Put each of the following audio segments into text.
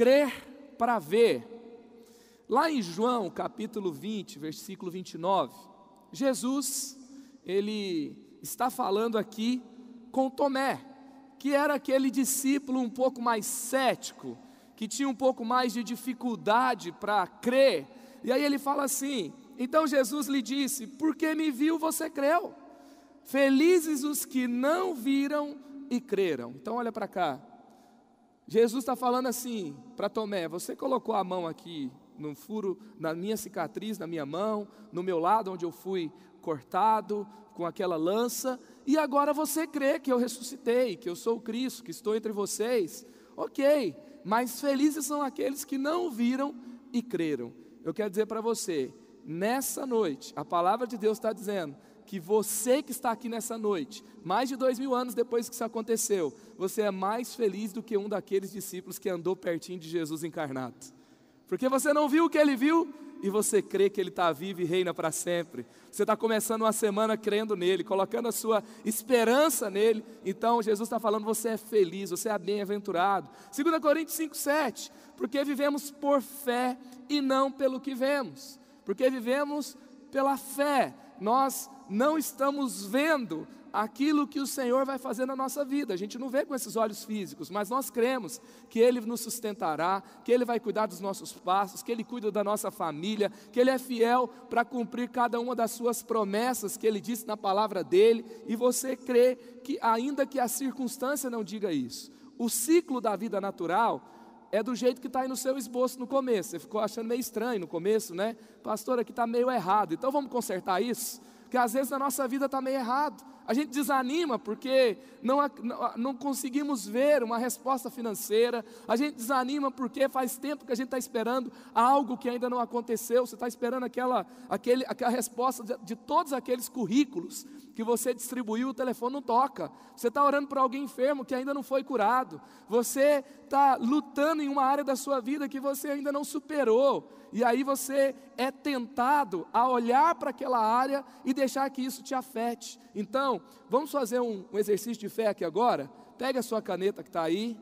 crer para ver. Lá em João, capítulo 20, versículo 29, Jesus, ele está falando aqui com Tomé, que era aquele discípulo um pouco mais cético, que tinha um pouco mais de dificuldade para crer. E aí ele fala assim: então Jesus lhe disse: Porque me viu, você creu. Felizes os que não viram e creram. Então olha para cá. Jesus está falando assim para Tomé: Você colocou a mão aqui no furo, na minha cicatriz, na minha mão, no meu lado onde eu fui cortado com aquela lança, e agora você crê que eu ressuscitei, que eu sou o Cristo, que estou entre vocês. Ok, mas felizes são aqueles que não viram e creram. Eu quero dizer para você, nessa noite, a palavra de Deus está dizendo que você que está aqui nessa noite, mais de dois mil anos depois que isso aconteceu, você é mais feliz do que um daqueles discípulos que andou pertinho de Jesus encarnado. Porque você não viu o que ele viu e você crê que ele está vivo e reina para sempre. Você está começando uma semana crendo nele, colocando a sua esperança nele. Então Jesus está falando: você é feliz, você é bem-aventurado. 2 Coríntios 5,7: porque vivemos por fé e não pelo que vemos porque vivemos pela fé, nós não estamos vendo aquilo que o Senhor vai fazer na nossa vida. A gente não vê com esses olhos físicos, mas nós cremos que Ele nos sustentará, que Ele vai cuidar dos nossos passos, que Ele cuida da nossa família, que Ele é fiel para cumprir cada uma das suas promessas que Ele disse na palavra dele, e você crê que, ainda que a circunstância não diga isso, o ciclo da vida natural é do jeito que está aí no seu esboço no começo. Você ficou achando meio estranho no começo, né? Pastor, aqui está meio errado. Então vamos consertar isso? Porque às vezes na nossa vida está meio errado. A gente desanima porque não, não conseguimos ver uma resposta financeira. A gente desanima porque faz tempo que a gente está esperando algo que ainda não aconteceu. Você está esperando aquela, aquele, aquela resposta de, de todos aqueles currículos que você distribuiu, o telefone não toca. Você está orando por alguém enfermo que ainda não foi curado. Você está lutando em uma área da sua vida que você ainda não superou. E aí você é tentado a olhar para aquela área e deixar que isso te afete. Então, vamos fazer um, um exercício de fé aqui agora? Pega a sua caneta que está aí.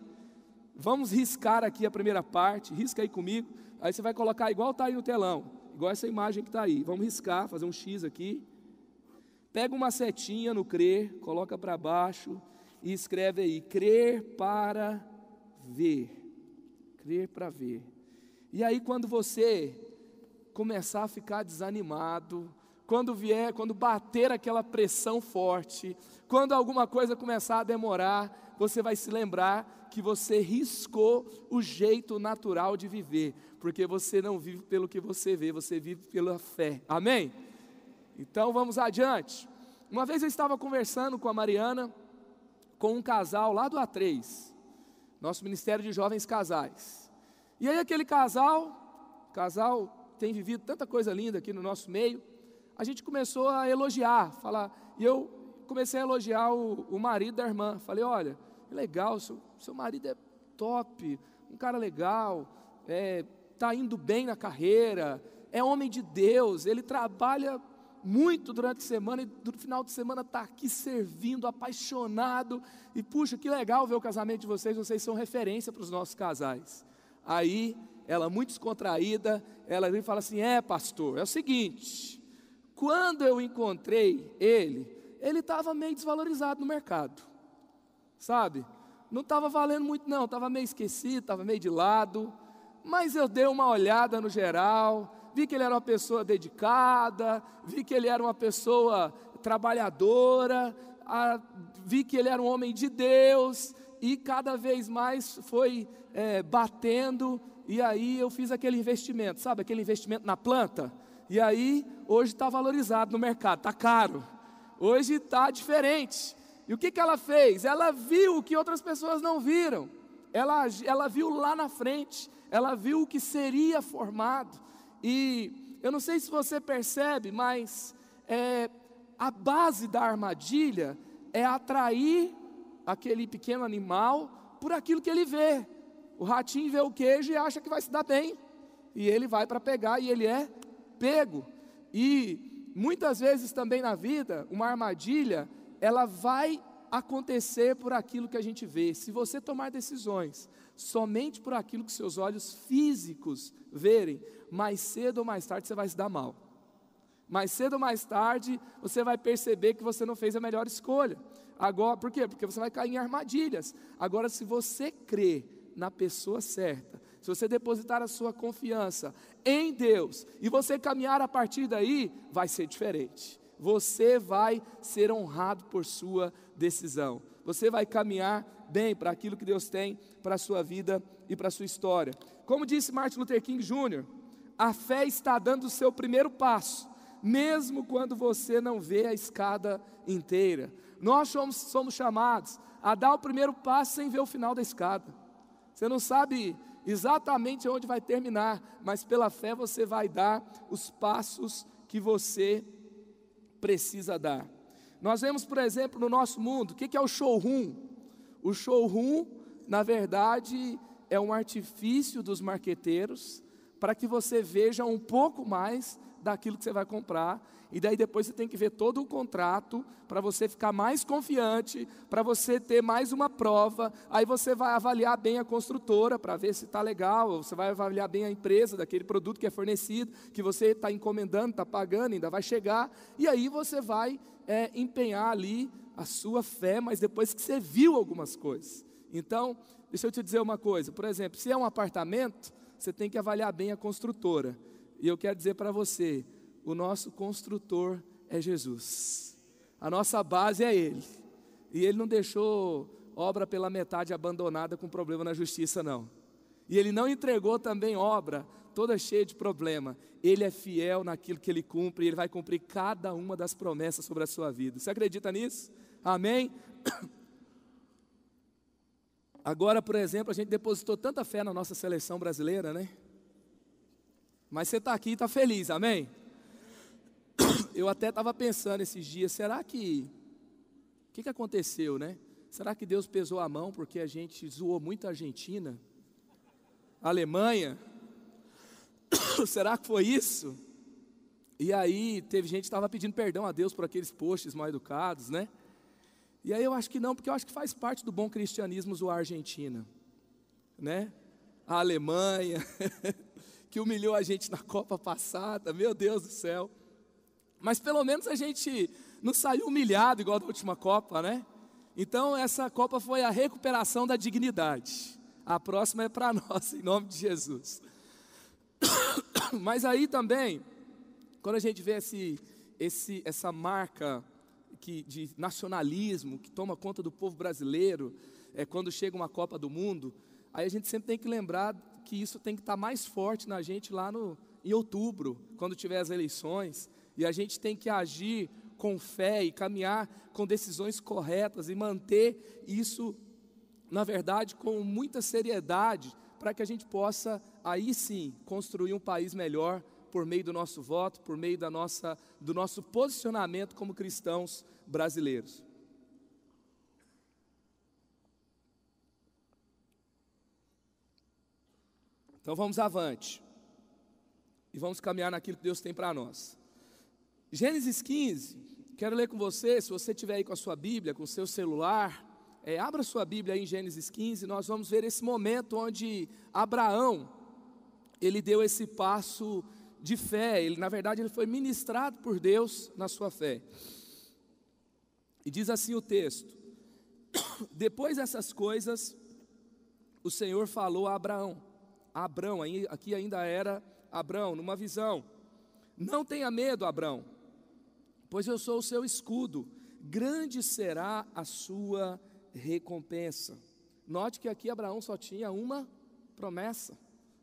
Vamos riscar aqui a primeira parte. Risca aí comigo. Aí você vai colocar igual está aí no telão. Igual essa imagem que está aí. Vamos riscar, fazer um X aqui. Pega uma setinha no crer, coloca para baixo e escreve aí: crer para ver. Crer para ver. E aí, quando você começar a ficar desanimado, quando vier, quando bater aquela pressão forte, quando alguma coisa começar a demorar, você vai se lembrar que você riscou o jeito natural de viver, porque você não vive pelo que você vê, você vive pela fé. Amém? Então vamos adiante. Uma vez eu estava conversando com a Mariana, com um casal lá do A3, nosso Ministério de Jovens Casais. E aí aquele casal, casal tem vivido tanta coisa linda aqui no nosso meio, a gente começou a elogiar, falar, e eu comecei a elogiar o, o marido da irmã. Falei, olha, legal, seu, seu marido é top, um cara legal, está é, tá indo bem na carreira, é homem de Deus, ele trabalha muito durante a semana e no final de semana está aqui servindo, apaixonado. E puxa, que legal ver o casamento de vocês, vocês são referência para os nossos casais. Aí, ela muito descontraída, ela vem e fala assim: É, pastor, é o seguinte, quando eu encontrei ele, ele estava meio desvalorizado no mercado, sabe? Não estava valendo muito, não, estava meio esquecido, estava meio de lado, mas eu dei uma olhada no geral, vi que ele era uma pessoa dedicada, vi que ele era uma pessoa trabalhadora, a, vi que ele era um homem de Deus, e cada vez mais foi é, batendo, e aí eu fiz aquele investimento, sabe, aquele investimento na planta, e aí hoje está valorizado no mercado, está caro, hoje está diferente. E o que, que ela fez? Ela viu o que outras pessoas não viram, ela, ela viu lá na frente, ela viu o que seria formado, e eu não sei se você percebe, mas é, a base da armadilha é atrair aquele pequeno animal por aquilo que ele vê. O ratinho vê o queijo e acha que vai se dar bem. E ele vai para pegar e ele é pego. E muitas vezes também na vida, uma armadilha, ela vai acontecer por aquilo que a gente vê. Se você tomar decisões somente por aquilo que seus olhos físicos verem, mais cedo ou mais tarde você vai se dar mal. Mais cedo ou mais tarde você vai perceber que você não fez a melhor escolha. Agora, por quê? Porque você vai cair em armadilhas. Agora, se você crê na pessoa certa, se você depositar a sua confiança em Deus e você caminhar a partir daí, vai ser diferente. Você vai ser honrado por sua decisão. Você vai caminhar bem para aquilo que Deus tem para a sua vida e para a sua história. Como disse Martin Luther King Jr., a fé está dando o seu primeiro passo, mesmo quando você não vê a escada inteira. Nós somos, somos chamados a dar o primeiro passo sem ver o final da escada. Você não sabe exatamente onde vai terminar, mas pela fé você vai dar os passos que você precisa dar. Nós vemos, por exemplo, no nosso mundo, o que é o showroom? O showroom, na verdade, é um artifício dos marqueteiros para que você veja um pouco mais daquilo que você vai comprar e daí depois você tem que ver todo o contrato para você ficar mais confiante, para você ter mais uma prova. Aí você vai avaliar bem a construtora para ver se está legal, você vai avaliar bem a empresa daquele produto que é fornecido, que você está encomendando, está pagando, ainda vai chegar. E aí você vai é, empenhar ali a sua fé, mas depois que você viu algumas coisas. Então, deixa eu te dizer uma coisa, por exemplo, se é um apartamento, você tem que avaliar bem a construtora. E eu quero dizer para você, o nosso construtor é Jesus. A nossa base é Ele. E Ele não deixou obra pela metade abandonada com problema na justiça, não. E Ele não entregou também obra toda cheia de problema. Ele é fiel naquilo que Ele cumpre e Ele vai cumprir cada uma das promessas sobre a sua vida. Você acredita nisso? Amém? Agora, por exemplo, a gente depositou tanta fé na nossa seleção brasileira, né? Mas você está aqui e está feliz, amém? eu até estava pensando esses dias, será que o que, que aconteceu, né? Será que Deus pesou a mão porque a gente zoou muito a Argentina, a Alemanha? será que foi isso? E aí teve gente que estava pedindo perdão a Deus por aqueles posts mal educados, né? E aí eu acho que não, porque eu acho que faz parte do bom cristianismo zoar a Argentina, né? A Alemanha, que humilhou a gente na Copa passada, meu Deus do céu. Mas pelo menos a gente não saiu humilhado igual da última Copa, né? Então essa Copa foi a recuperação da dignidade. A próxima é para nós, em nome de Jesus. Mas aí também, quando a gente vê esse, esse, essa marca que, de nacionalismo que toma conta do povo brasileiro, é, quando chega uma Copa do Mundo, aí a gente sempre tem que lembrar que isso tem que estar mais forte na gente lá no, em outubro, quando tiver as eleições. E a gente tem que agir com fé e caminhar com decisões corretas e manter isso, na verdade, com muita seriedade, para que a gente possa, aí sim, construir um país melhor por meio do nosso voto, por meio da nossa, do nosso posicionamento como cristãos brasileiros. Então vamos avante. E vamos caminhar naquilo que Deus tem para nós. Gênesis 15, quero ler com você, se você estiver aí com a sua Bíblia, com o seu celular, é, abra sua Bíblia aí em Gênesis 15, nós vamos ver esse momento onde Abraão, ele deu esse passo de fé, ele, na verdade ele foi ministrado por Deus na sua fé. E diz assim o texto: Depois dessas coisas, o Senhor falou a Abraão, a Abraão, aqui ainda era Abraão, numa visão: Não tenha medo, Abraão pois eu sou o seu escudo, grande será a sua recompensa. Note que aqui Abraão só tinha uma promessa,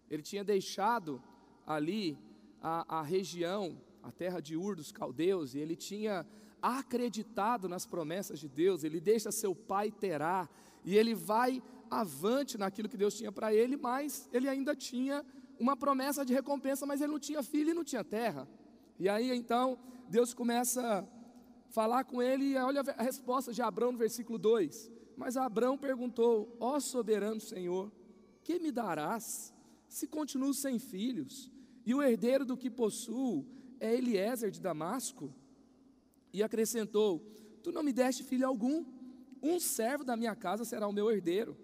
ele tinha deixado ali a, a região, a terra de Ur dos caldeus, e ele tinha acreditado nas promessas de Deus, ele deixa seu pai Terá, e ele vai avante naquilo que Deus tinha para ele, mas ele ainda tinha uma promessa de recompensa, mas ele não tinha filho e não tinha terra. E aí então Deus começa a falar com ele e olha a resposta de Abraão no versículo 2. Mas Abraão perguntou: Ó soberano Senhor, que me darás se continuo sem filhos? E o herdeiro do que possuo é Eliezer de Damasco? E acrescentou: Tu não me deste filho algum, um servo da minha casa será o meu herdeiro.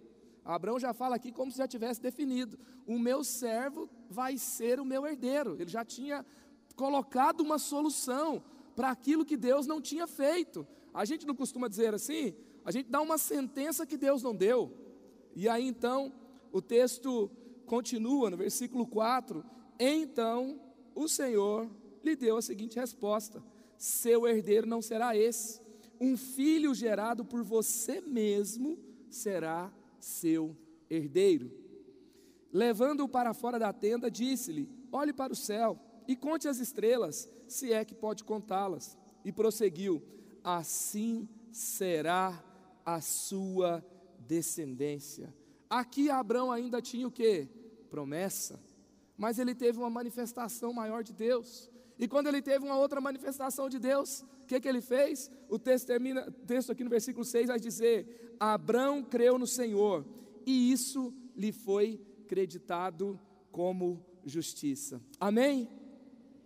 Abraão já fala aqui como se já tivesse definido: o meu servo vai ser o meu herdeiro. Ele já tinha colocado uma solução para aquilo que Deus não tinha feito. A gente não costuma dizer assim, a gente dá uma sentença que Deus não deu. E aí então, o texto continua no versículo 4: Então o Senhor lhe deu a seguinte resposta: Seu herdeiro não será esse, um filho gerado por você mesmo será seu herdeiro. Levando-o para fora da tenda, disse-lhe: Olhe para o céu e conte as estrelas, se é que pode contá-las. E prosseguiu: Assim será a sua descendência. Aqui Abraão ainda tinha o que? Promessa. Mas ele teve uma manifestação maior de Deus. E quando ele teve uma outra manifestação de Deus, que, que ele fez? O texto termina, o texto aqui no versículo 6 vai dizer: Abraão creu no Senhor, e isso lhe foi creditado como justiça. Amém?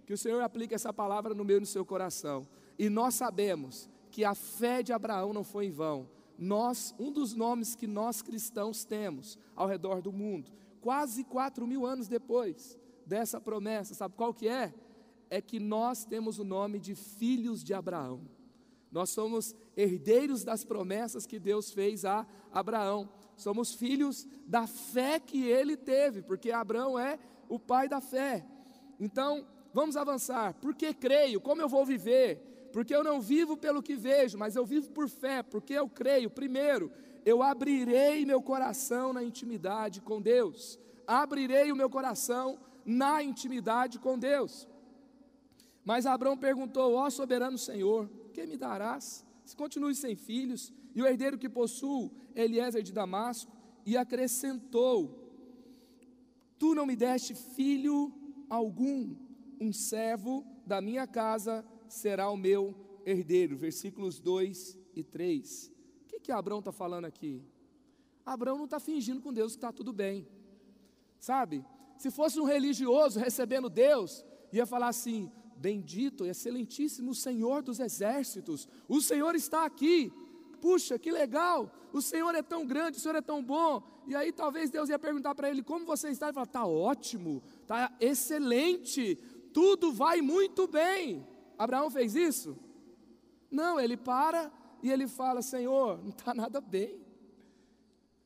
Que o Senhor aplique essa palavra no meu e no seu coração. E nós sabemos que a fé de Abraão não foi em vão. Nós, um dos nomes que nós cristãos temos ao redor do mundo, quase quatro mil anos depois dessa promessa, sabe qual que é? É que nós temos o nome de filhos de Abraão. Nós somos herdeiros das promessas que Deus fez a Abraão. Somos filhos da fé que ele teve, porque Abraão é o pai da fé. Então, vamos avançar. Porque creio, como eu vou viver? Porque eu não vivo pelo que vejo, mas eu vivo por fé, porque eu creio. Primeiro, eu abrirei meu coração na intimidade com Deus. Abrirei o meu coração na intimidade com Deus. Mas Abraão perguntou: Ó soberano Senhor, que me darás? Se continue sem filhos, e o herdeiro que possuo, Eliezer de Damasco, e acrescentou: Tu não me deste filho algum, um servo da minha casa será o meu herdeiro. Versículos 2 e 3. O que, que Abraão está falando aqui? Abraão não está fingindo com Deus que está tudo bem, sabe? Se fosse um religioso recebendo Deus, ia falar assim: Bendito excelentíssimo Senhor dos exércitos, o Senhor está aqui. Puxa, que legal! O Senhor é tão grande, o Senhor é tão bom. E aí talvez Deus ia perguntar para ele: Como você está? Ele fala: Está ótimo, está excelente, tudo vai muito bem. Abraão fez isso? Não, ele para e ele fala: Senhor, não está nada bem.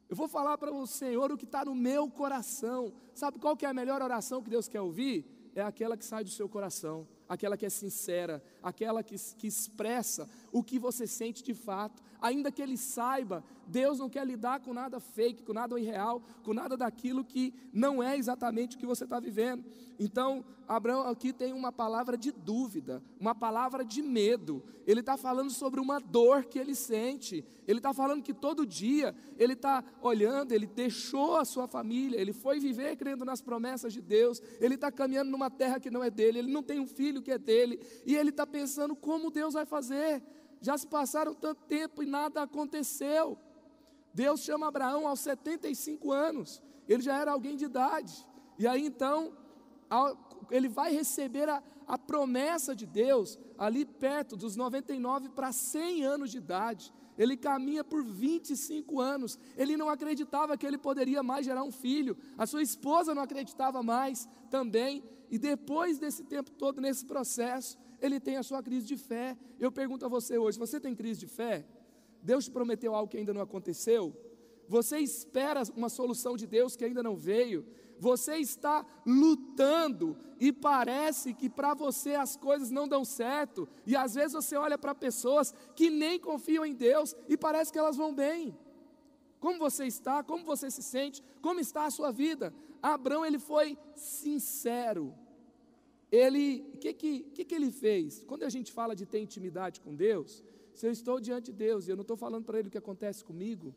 Eu vou falar para o Senhor o que está no meu coração. Sabe qual que é a melhor oração que Deus quer ouvir? É aquela que sai do seu coração aquela que é sincera, aquela que, que expressa o que você sente de fato, ainda que ele saiba, Deus não quer lidar com nada fake, com nada irreal, com nada daquilo que não é exatamente o que você está vivendo. Então, Abraão aqui tem uma palavra de dúvida, uma palavra de medo. Ele está falando sobre uma dor que ele sente. Ele está falando que todo dia ele está olhando, ele deixou a sua família, ele foi viver crendo nas promessas de Deus. Ele está caminhando numa terra que não é dele. Ele não tem um filho que é dele e ele está pensando como Deus vai fazer. Já se passaram tanto tempo e nada aconteceu. Deus chama Abraão aos 75 anos, ele já era alguém de idade, e aí então, ele vai receber a, a promessa de Deus ali perto dos 99 para 100 anos de idade. Ele caminha por 25 anos. Ele não acreditava que ele poderia mais gerar um filho. A sua esposa não acreditava mais também. E depois desse tempo todo, nesse processo, ele tem a sua crise de fé. Eu pergunto a você hoje: você tem crise de fé? Deus te prometeu algo que ainda não aconteceu? Você espera uma solução de Deus que ainda não veio? Você está lutando e parece que para você as coisas não dão certo, e às vezes você olha para pessoas que nem confiam em Deus e parece que elas vão bem. Como você está? Como você se sente? Como está a sua vida? Abraão ele foi sincero. Ele, o que, que, que, que ele fez? Quando a gente fala de ter intimidade com Deus, se eu estou diante de Deus e eu não estou falando para Ele o que acontece comigo,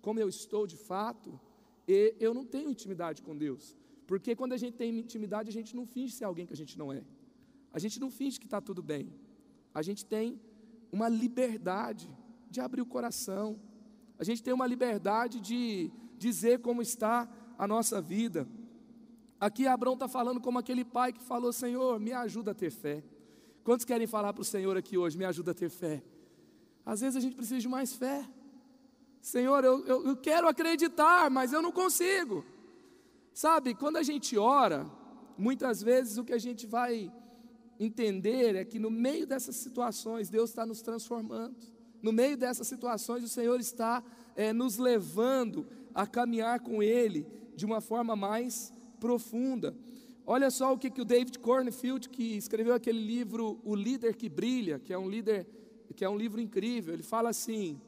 como eu estou de fato, eu não tenho intimidade com Deus. Porque quando a gente tem intimidade, a gente não finge ser alguém que a gente não é. A gente não finge que está tudo bem. A gente tem uma liberdade de abrir o coração. A gente tem uma liberdade de dizer como está a nossa vida. Aqui Abraão está falando como aquele pai que falou: Senhor, me ajuda a ter fé. Quantos querem falar para o Senhor aqui hoje? Me ajuda a ter fé. Às vezes a gente precisa de mais fé. Senhor, eu, eu, eu quero acreditar, mas eu não consigo. Sabe, quando a gente ora, muitas vezes o que a gente vai entender é que no meio dessas situações, Deus está nos transformando. No meio dessas situações, o Senhor está é, nos levando a caminhar com Ele de uma forma mais profunda. Olha só o que, que o David Cornfield, que escreveu aquele livro O Líder que Brilha, que é um líder, que é um livro incrível, ele fala assim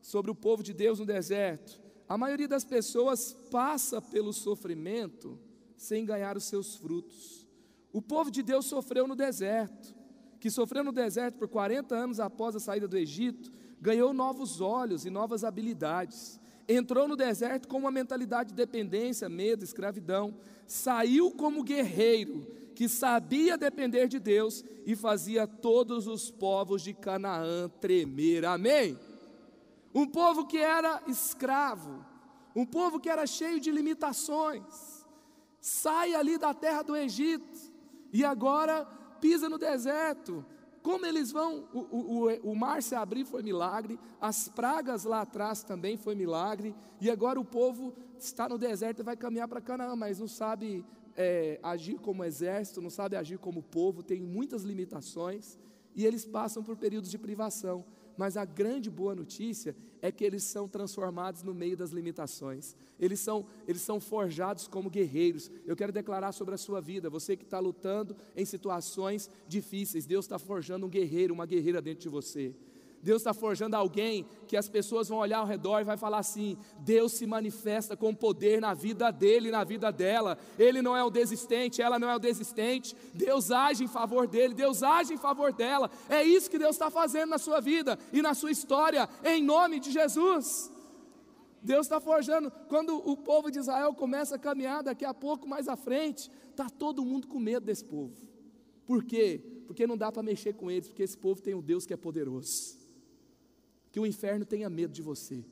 sobre o povo de Deus no deserto. A maioria das pessoas passa pelo sofrimento sem ganhar os seus frutos. O povo de Deus sofreu no deserto, que sofreu no deserto por 40 anos após a saída do Egito, ganhou novos olhos e novas habilidades. Entrou no deserto com uma mentalidade de dependência, medo, escravidão. Saiu como guerreiro que sabia depender de Deus e fazia todos os povos de Canaã tremer. Amém? Um povo que era escravo, um povo que era cheio de limitações, sai ali da terra do Egito e agora pisa no deserto, como eles vão, o, o, o, mar se abrir foi milagre, as pragas lá atrás também foi milagre, e agora o povo está no deserto e vai caminhar para Canaã, mas não sabe é, agir como exército, não sabe agir como povo, tem muitas limitações, e eles passam por períodos de privação. Mas a grande boa notícia é que eles são transformados no meio das limitações. Eles são, eles são forjados como guerreiros. Eu quero declarar sobre a sua vida, você que está lutando em situações difíceis, Deus está forjando um guerreiro, uma guerreira dentro de você. Deus está forjando alguém que as pessoas vão olhar ao redor e vai falar assim: Deus se manifesta com poder na vida dele, na vida dela. Ele não é o desistente, ela não é o desistente. Deus age em favor dele, Deus age em favor dela. É isso que Deus está fazendo na sua vida e na sua história, em nome de Jesus. Deus está forjando. Quando o povo de Israel começa a caminhar, daqui a pouco mais à frente, está todo mundo com medo desse povo. Por quê? Porque não dá para mexer com eles, porque esse povo tem um Deus que é poderoso que o inferno tenha medo de você.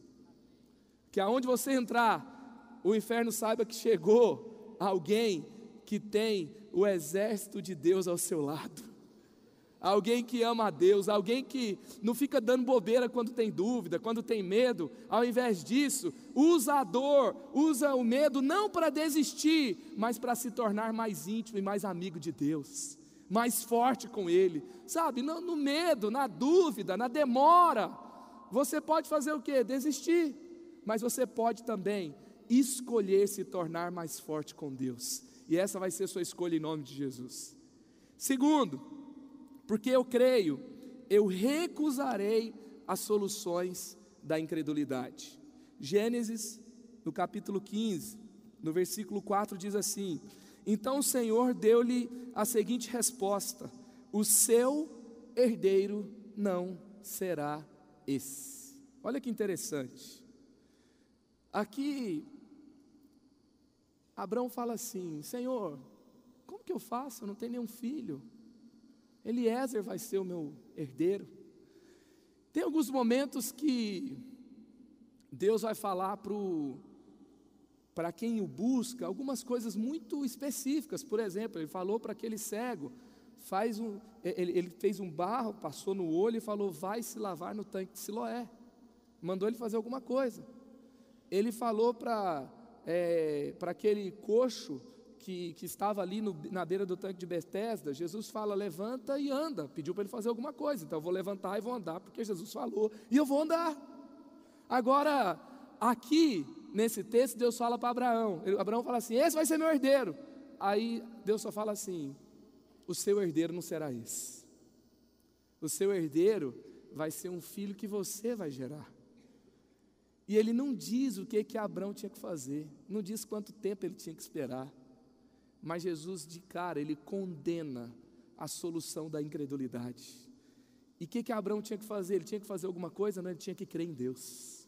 Que aonde você entrar, o inferno saiba que chegou alguém que tem o exército de Deus ao seu lado. Alguém que ama a Deus, alguém que não fica dando bobeira quando tem dúvida, quando tem medo, ao invés disso, usa a dor, usa o medo não para desistir, mas para se tornar mais íntimo e mais amigo de Deus, mais forte com Ele, sabe? No, no medo, na dúvida, na demora, você pode fazer o que? Desistir. Mas você pode também escolher se tornar mais forte com Deus. E essa vai ser sua escolha em nome de Jesus. Segundo, porque eu creio, eu recusarei as soluções da incredulidade. Gênesis, no capítulo 15, no versículo 4 diz assim: Então o Senhor deu-lhe a seguinte resposta: O seu herdeiro não será esse. Olha que interessante. Aqui, Abraão fala assim: Senhor, como que eu faço? Eu não tenho nenhum filho. Eliezer vai ser o meu herdeiro. Tem alguns momentos que Deus vai falar para quem o busca algumas coisas muito específicas. Por exemplo, Ele falou para aquele cego: faz um, ele, ele, fez um barro, passou no olho e falou: vai se lavar no tanque de Siloé. Mandou ele fazer alguma coisa. Ele falou para é, para aquele coxo que, que estava ali no, na beira do tanque de Betesda, Jesus fala: levanta e anda. Pediu para ele fazer alguma coisa. Então eu vou levantar e vou andar, porque Jesus falou, e eu vou andar. Agora, aqui, nesse texto, Deus fala para Abraão. Abraão fala assim: esse vai ser meu herdeiro. Aí Deus só fala assim: o seu herdeiro não será esse. O seu herdeiro vai ser um filho que você vai gerar. E ele não diz o que que Abraão tinha que fazer, não diz quanto tempo ele tinha que esperar. Mas Jesus, de cara, ele condena a solução da incredulidade. E o que que Abraão tinha que fazer? Ele tinha que fazer alguma coisa? Não, ele tinha que crer em Deus.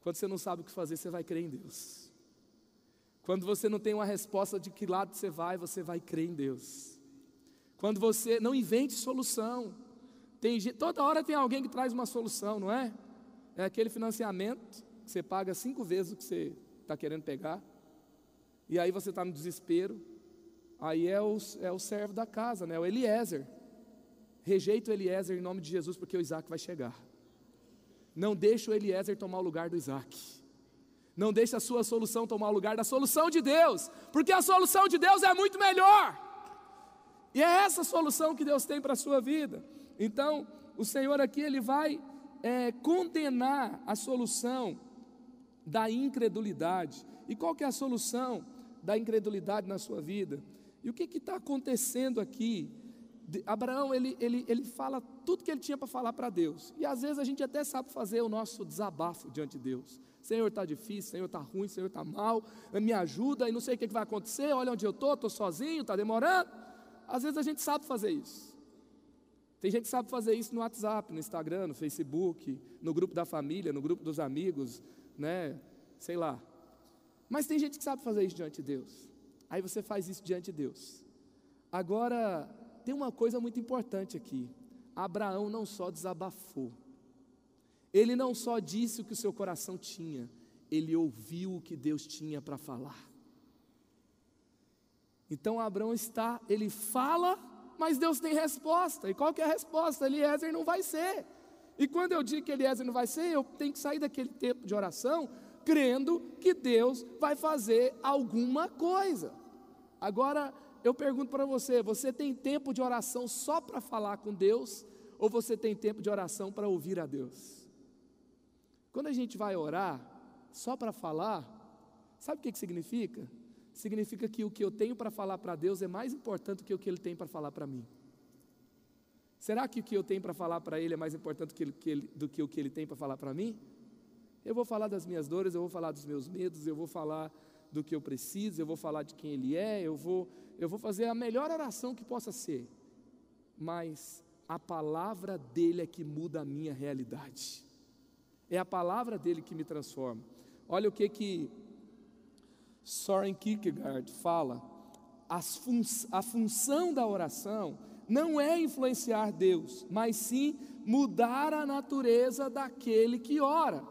Quando você não sabe o que fazer, você vai crer em Deus. Quando você não tem uma resposta de que lado você vai, você vai crer em Deus. Quando você não invente solução. Tem, toda hora tem alguém que traz uma solução, não é? É aquele financiamento que você paga cinco vezes o que você está querendo pegar. E aí você está no desespero. Aí é o, é o servo da casa, né? o Eliezer. Rejeita o Eliezer em nome de Jesus, porque o Isaac vai chegar. Não deixe o Eliezer tomar o lugar do Isaac. Não deixe a sua solução tomar o lugar da solução de Deus, porque a solução de Deus é muito melhor. E é essa solução que Deus tem para a sua vida. Então, o Senhor aqui ele vai é, condenar a solução da incredulidade. E qual que é a solução da incredulidade na sua vida? E o que está acontecendo aqui? Abraão, ele, ele, ele fala tudo que ele tinha para falar para Deus. E às vezes a gente até sabe fazer o nosso desabafo diante de Deus. Senhor, está difícil, Senhor, está ruim, Senhor, está mal, me ajuda e não sei o que, que vai acontecer, olha onde eu estou, estou sozinho, está demorando. Às vezes a gente sabe fazer isso. Tem gente que sabe fazer isso no WhatsApp, no Instagram, no Facebook, no grupo da família, no grupo dos amigos, né? Sei lá. Mas tem gente que sabe fazer isso diante de Deus. Aí você faz isso diante de Deus. Agora, tem uma coisa muito importante aqui. Abraão não só desabafou, ele não só disse o que o seu coração tinha, ele ouviu o que Deus tinha para falar. Então Abraão está, ele fala, mas Deus tem resposta. E qual que é a resposta? Eliezer não vai ser. E quando eu digo que Eliezer não vai ser, eu tenho que sair daquele tempo de oração crendo que Deus vai fazer alguma coisa. Agora, eu pergunto para você: você tem tempo de oração só para falar com Deus, ou você tem tempo de oração para ouvir a Deus? Quando a gente vai orar só para falar, sabe o que, que significa? Significa que o que eu tenho para falar para Deus é mais importante do que o que Ele tem para falar para mim. Será que o que eu tenho para falar para Ele é mais importante do que, ele, do que o que Ele tem para falar para mim? Eu vou falar das minhas dores, eu vou falar dos meus medos, eu vou falar do que eu preciso, eu vou falar de quem Ele é, eu vou, eu vou fazer a melhor oração que possa ser. Mas a palavra dele é que muda a minha realidade. É a palavra dele que me transforma. Olha o que que Soren Kierkegaard fala: fun a função da oração não é influenciar Deus, mas sim mudar a natureza daquele que ora.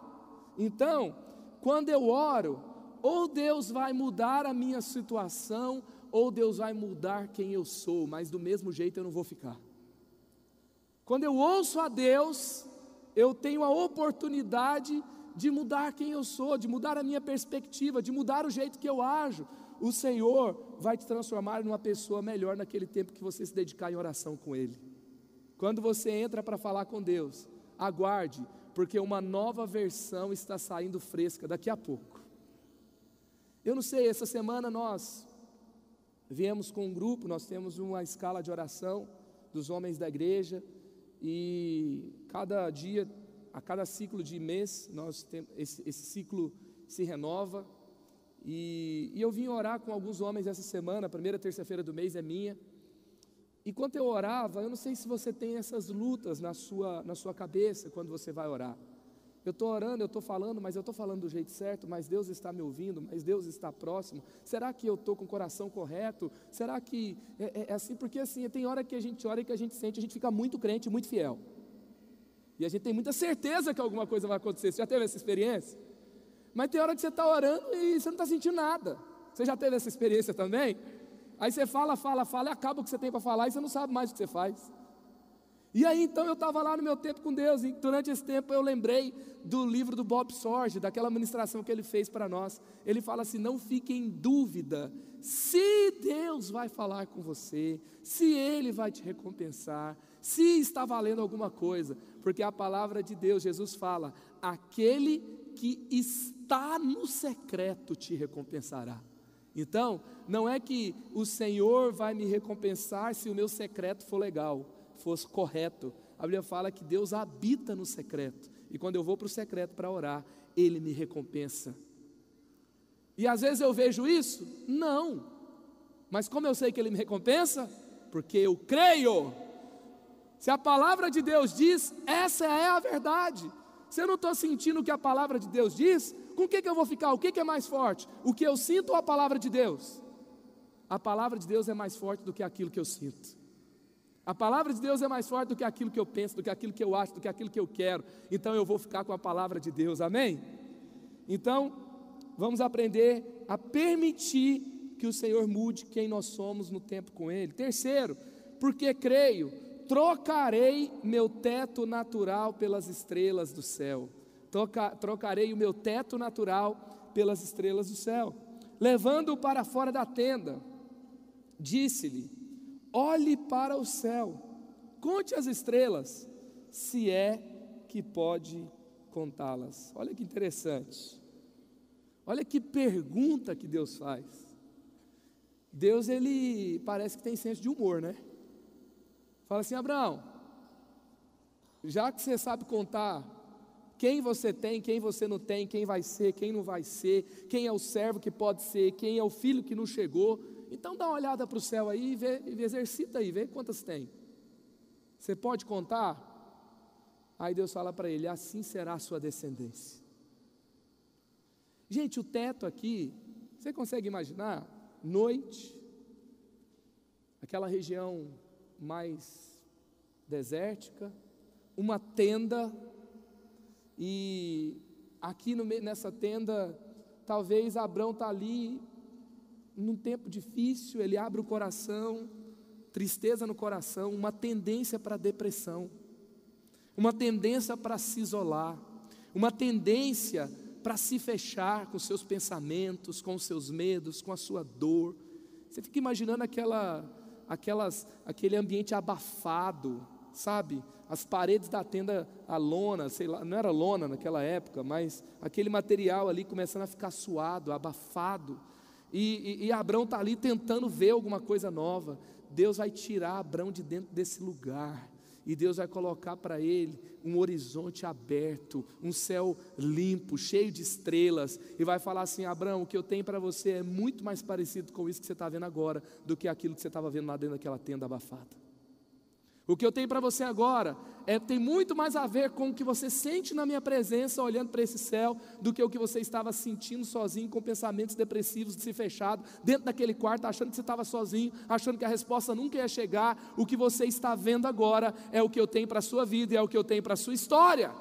Então, quando eu oro, ou Deus vai mudar a minha situação, ou Deus vai mudar quem eu sou, mas do mesmo jeito eu não vou ficar. Quando eu ouço a Deus, eu tenho a oportunidade de mudar quem eu sou, de mudar a minha perspectiva, de mudar o jeito que eu ajo. O Senhor vai te transformar numa pessoa melhor naquele tempo que você se dedicar em oração com Ele. Quando você entra para falar com Deus, aguarde, porque uma nova versão está saindo fresca daqui a pouco. Eu não sei, essa semana nós viemos com um grupo, nós temos uma escala de oração dos homens da igreja, e cada dia a cada ciclo de mês, nós temos, esse, esse ciclo se renova. E, e, eu vim orar com alguns homens essa semana, a primeira terça-feira do mês é minha. E quando eu orava, eu não sei se você tem essas lutas na sua, na sua cabeça quando você vai orar. Eu estou orando, eu estou falando, mas eu estou falando do jeito certo, mas Deus está me ouvindo, mas Deus está próximo. Será que eu estou com o coração correto? Será que é, é, é assim? Porque assim, tem hora que a gente ora e que a gente sente, a gente fica muito crente, muito fiel. E a gente tem muita certeza que alguma coisa vai acontecer. Você já teve essa experiência? Mas tem hora que você está orando e você não está sentindo nada. Você já teve essa experiência também? Aí você fala, fala, fala e acaba o que você tem para falar e você não sabe mais o que você faz. E aí então eu estava lá no meu tempo com Deus, e durante esse tempo eu lembrei do livro do Bob Sorge, daquela ministração que ele fez para nós. Ele fala assim: não fique em dúvida se Deus vai falar com você, se Ele vai te recompensar, se está valendo alguma coisa, porque a palavra de Deus, Jesus fala: aquele que está no secreto te recompensará. Então, não é que o Senhor vai me recompensar se o meu secreto for legal fosse correto. A Bíblia fala que Deus habita no secreto. E quando eu vou para o secreto para orar, Ele me recompensa. E às vezes eu vejo isso? Não. Mas como eu sei que Ele me recompensa? Porque eu creio. Se a palavra de Deus diz, essa é a verdade. Se eu não estou sentindo o que a palavra de Deus diz, com o que, que eu vou ficar? O que, que é mais forte? O que eu sinto ou a palavra de Deus? A palavra de Deus é mais forte do que aquilo que eu sinto. A palavra de Deus é mais forte do que aquilo que eu penso, do que aquilo que eu acho, do que aquilo que eu quero. Então eu vou ficar com a palavra de Deus, amém? Então, vamos aprender a permitir que o Senhor mude quem nós somos no tempo com Ele. Terceiro, porque creio, trocarei meu teto natural pelas estrelas do céu. Troca, trocarei o meu teto natural pelas estrelas do céu. Levando-o para fora da tenda, disse-lhe: Olhe para o céu, conte as estrelas, se é que pode contá-las. Olha que interessante. Olha que pergunta que Deus faz. Deus, ele parece que tem senso de humor, né? Fala assim: Abraão, já que você sabe contar quem você tem, quem você não tem, quem vai ser, quem não vai ser, quem é o servo que pode ser, quem é o filho que não chegou, então dá uma olhada para o céu aí e, vê, exercita aí, vê quantas tem. Você pode contar? Aí Deus fala para ele: assim será a sua descendência. Gente, o teto aqui, você consegue imaginar? Noite, aquela região mais desértica, uma tenda, e aqui no, nessa tenda, talvez Abraão está ali num tempo difícil, ele abre o coração, tristeza no coração, uma tendência para depressão, uma tendência para se isolar, uma tendência para se fechar com seus pensamentos, com seus medos, com a sua dor. Você fica imaginando aquela, aquelas, aquele ambiente abafado, sabe? As paredes da tenda, a lona, sei lá, não era lona naquela época, mas aquele material ali começando a ficar suado, abafado. E, e, e Abraão está ali tentando ver alguma coisa nova. Deus vai tirar Abraão de dentro desse lugar e Deus vai colocar para ele um horizonte aberto, um céu limpo, cheio de estrelas, e vai falar assim: Abraão, o que eu tenho para você é muito mais parecido com isso que você está vendo agora do que aquilo que você estava vendo lá dentro daquela tenda abafada. O que eu tenho para você agora é, tem muito mais a ver com o que você sente na minha presença, olhando para esse céu, do que o que você estava sentindo sozinho, com pensamentos depressivos, de se fechado, dentro daquele quarto, achando que você estava sozinho, achando que a resposta nunca ia chegar. O que você está vendo agora é o que eu tenho para a sua vida e é o que eu tenho para a sua história.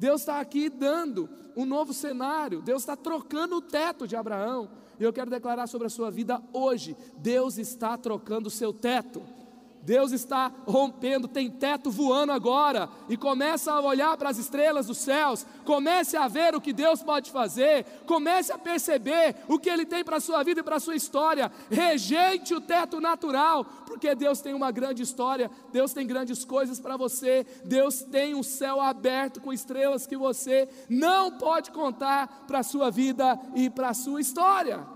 Deus está aqui dando um novo cenário, Deus está trocando o teto de Abraão. E eu quero declarar sobre a sua vida hoje: Deus está trocando o seu teto. Deus está rompendo, tem teto voando agora, e começa a olhar para as estrelas dos céus, comece a ver o que Deus pode fazer, comece a perceber o que Ele tem para a sua vida e para a sua história. Rejeite o teto natural, porque Deus tem uma grande história, Deus tem grandes coisas para você, Deus tem um céu aberto com estrelas que você não pode contar para a sua vida e para a sua história.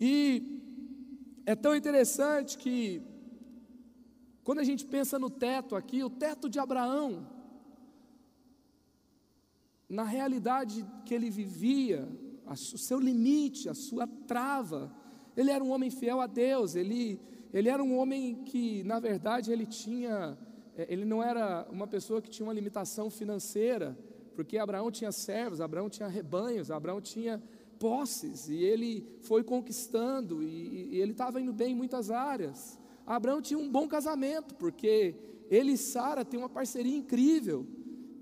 E é tão interessante que, quando a gente pensa no teto aqui, o teto de Abraão, na realidade que ele vivia, o seu limite, a sua trava, ele era um homem fiel a Deus, ele, ele era um homem que, na verdade, ele tinha, é, ele não era uma pessoa que tinha uma limitação financeira, porque Abraão tinha servos, Abraão tinha rebanhos, Abraão tinha posses, e ele foi conquistando, e, e ele estava indo bem em muitas áreas. Abraão tinha um bom casamento, porque ele e Sara têm uma parceria incrível,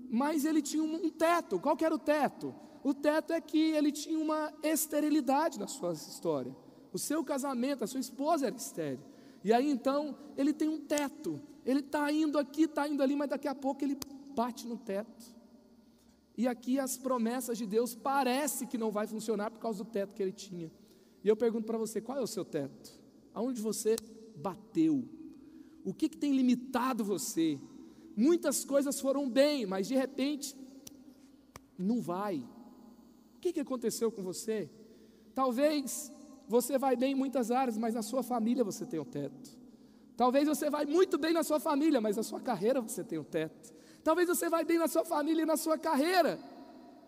mas ele tinha um, um teto. Qual era o teto? O teto é que ele tinha uma esterilidade na sua história. O seu casamento, a sua esposa era estéril. E aí então ele tem um teto. Ele está indo aqui, está indo ali, mas daqui a pouco ele bate no teto. E aqui as promessas de Deus parece que não vai funcionar por causa do teto que ele tinha. E eu pergunto para você, qual é o seu teto? Aonde você bateu? O que, que tem limitado você? Muitas coisas foram bem, mas de repente não vai. O que, que aconteceu com você? Talvez você vai bem em muitas áreas, mas na sua família você tem o teto. Talvez você vai muito bem na sua família, mas na sua carreira você tem o teto. Talvez você vai bem na sua família e na sua carreira,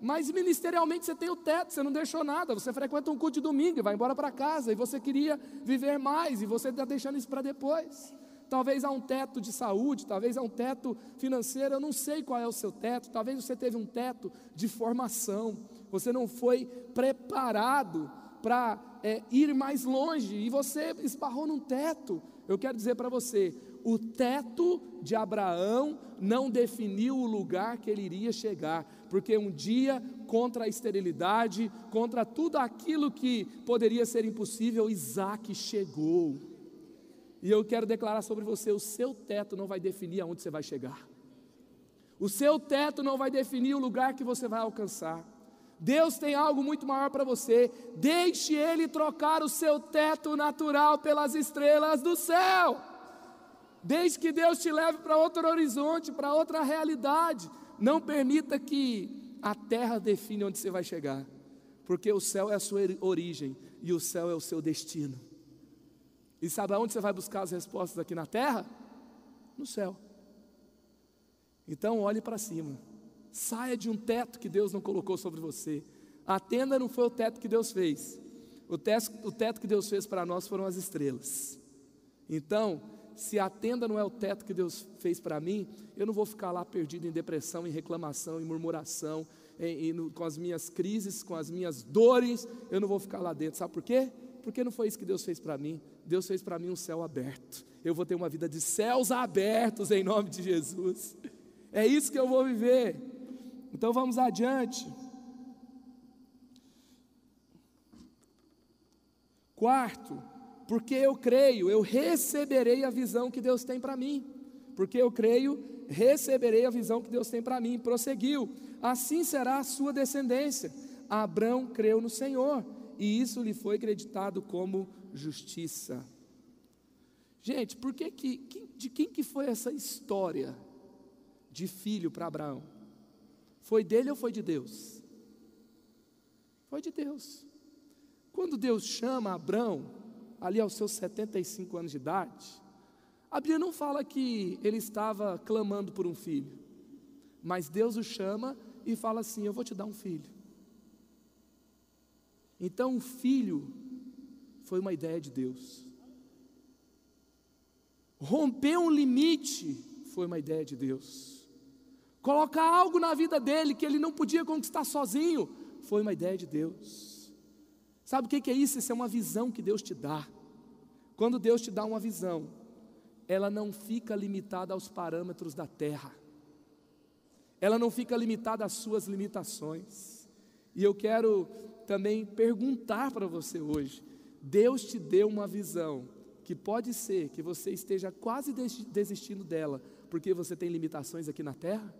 mas ministerialmente você tem o teto, você não deixou nada, você frequenta um culto de domingo e vai embora para casa, e você queria viver mais, e você está deixando isso para depois. Talvez há um teto de saúde, talvez há um teto financeiro, eu não sei qual é o seu teto, talvez você teve um teto de formação, você não foi preparado para é, ir mais longe, e você esbarrou num teto. Eu quero dizer para você, o teto de Abraão não definiu o lugar que ele iria chegar, porque um dia, contra a esterilidade, contra tudo aquilo que poderia ser impossível, Isaac chegou. E eu quero declarar sobre você: o seu teto não vai definir aonde você vai chegar. O seu teto não vai definir o lugar que você vai alcançar. Deus tem algo muito maior para você. Deixe Ele trocar o seu teto natural pelas estrelas do céu. Deixe que Deus te leve para outro horizonte, para outra realidade. Não permita que a terra define onde você vai chegar, porque o céu é a sua origem e o céu é o seu destino. E sabe aonde você vai buscar as respostas aqui na terra? No céu. Então olhe para cima. Saia de um teto que Deus não colocou sobre você. A tenda não foi o teto que Deus fez. O teto, o teto que Deus fez para nós foram as estrelas. Então, se a tenda não é o teto que Deus fez para mim, eu não vou ficar lá perdido em depressão, em reclamação, em murmuração, em, em, com as minhas crises, com as minhas dores, eu não vou ficar lá dentro. Sabe por quê? Porque não foi isso que Deus fez para mim. Deus fez para mim um céu aberto. Eu vou ter uma vida de céus abertos em nome de Jesus. É isso que eu vou viver. Então vamos adiante. Quarto, porque eu creio, eu receberei a visão que Deus tem para mim. Porque eu creio, receberei a visão que Deus tem para mim. Prosseguiu: assim será a sua descendência. Abraão creu no Senhor, e isso lhe foi acreditado como justiça. Gente, por que que, de quem que foi essa história de filho para Abraão? Foi dele ou foi de Deus? Foi de Deus. Quando Deus chama Abraão, ali aos seus 75 anos de idade, a Bíblia não fala que ele estava clamando por um filho, mas Deus o chama e fala assim: Eu vou te dar um filho. Então, o filho foi uma ideia de Deus. Romper um limite foi uma ideia de Deus. Colocar algo na vida dele que ele não podia conquistar sozinho, foi uma ideia de Deus. Sabe o que é isso? Isso é uma visão que Deus te dá. Quando Deus te dá uma visão, ela não fica limitada aos parâmetros da terra, ela não fica limitada às suas limitações. E eu quero também perguntar para você hoje: Deus te deu uma visão que pode ser que você esteja quase desistindo dela, porque você tem limitações aqui na terra?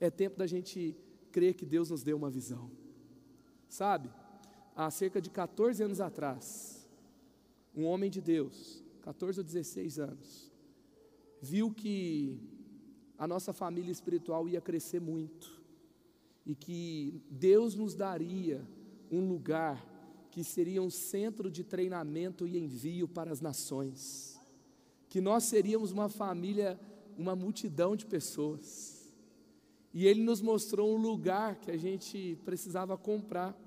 É tempo da gente crer que Deus nos deu uma visão. Sabe, há cerca de 14 anos atrás, um homem de Deus, 14 ou 16 anos, viu que a nossa família espiritual ia crescer muito e que Deus nos daria um lugar que seria um centro de treinamento e envio para as nações, que nós seríamos uma família, uma multidão de pessoas e ele nos mostrou um lugar que a gente precisava comprar.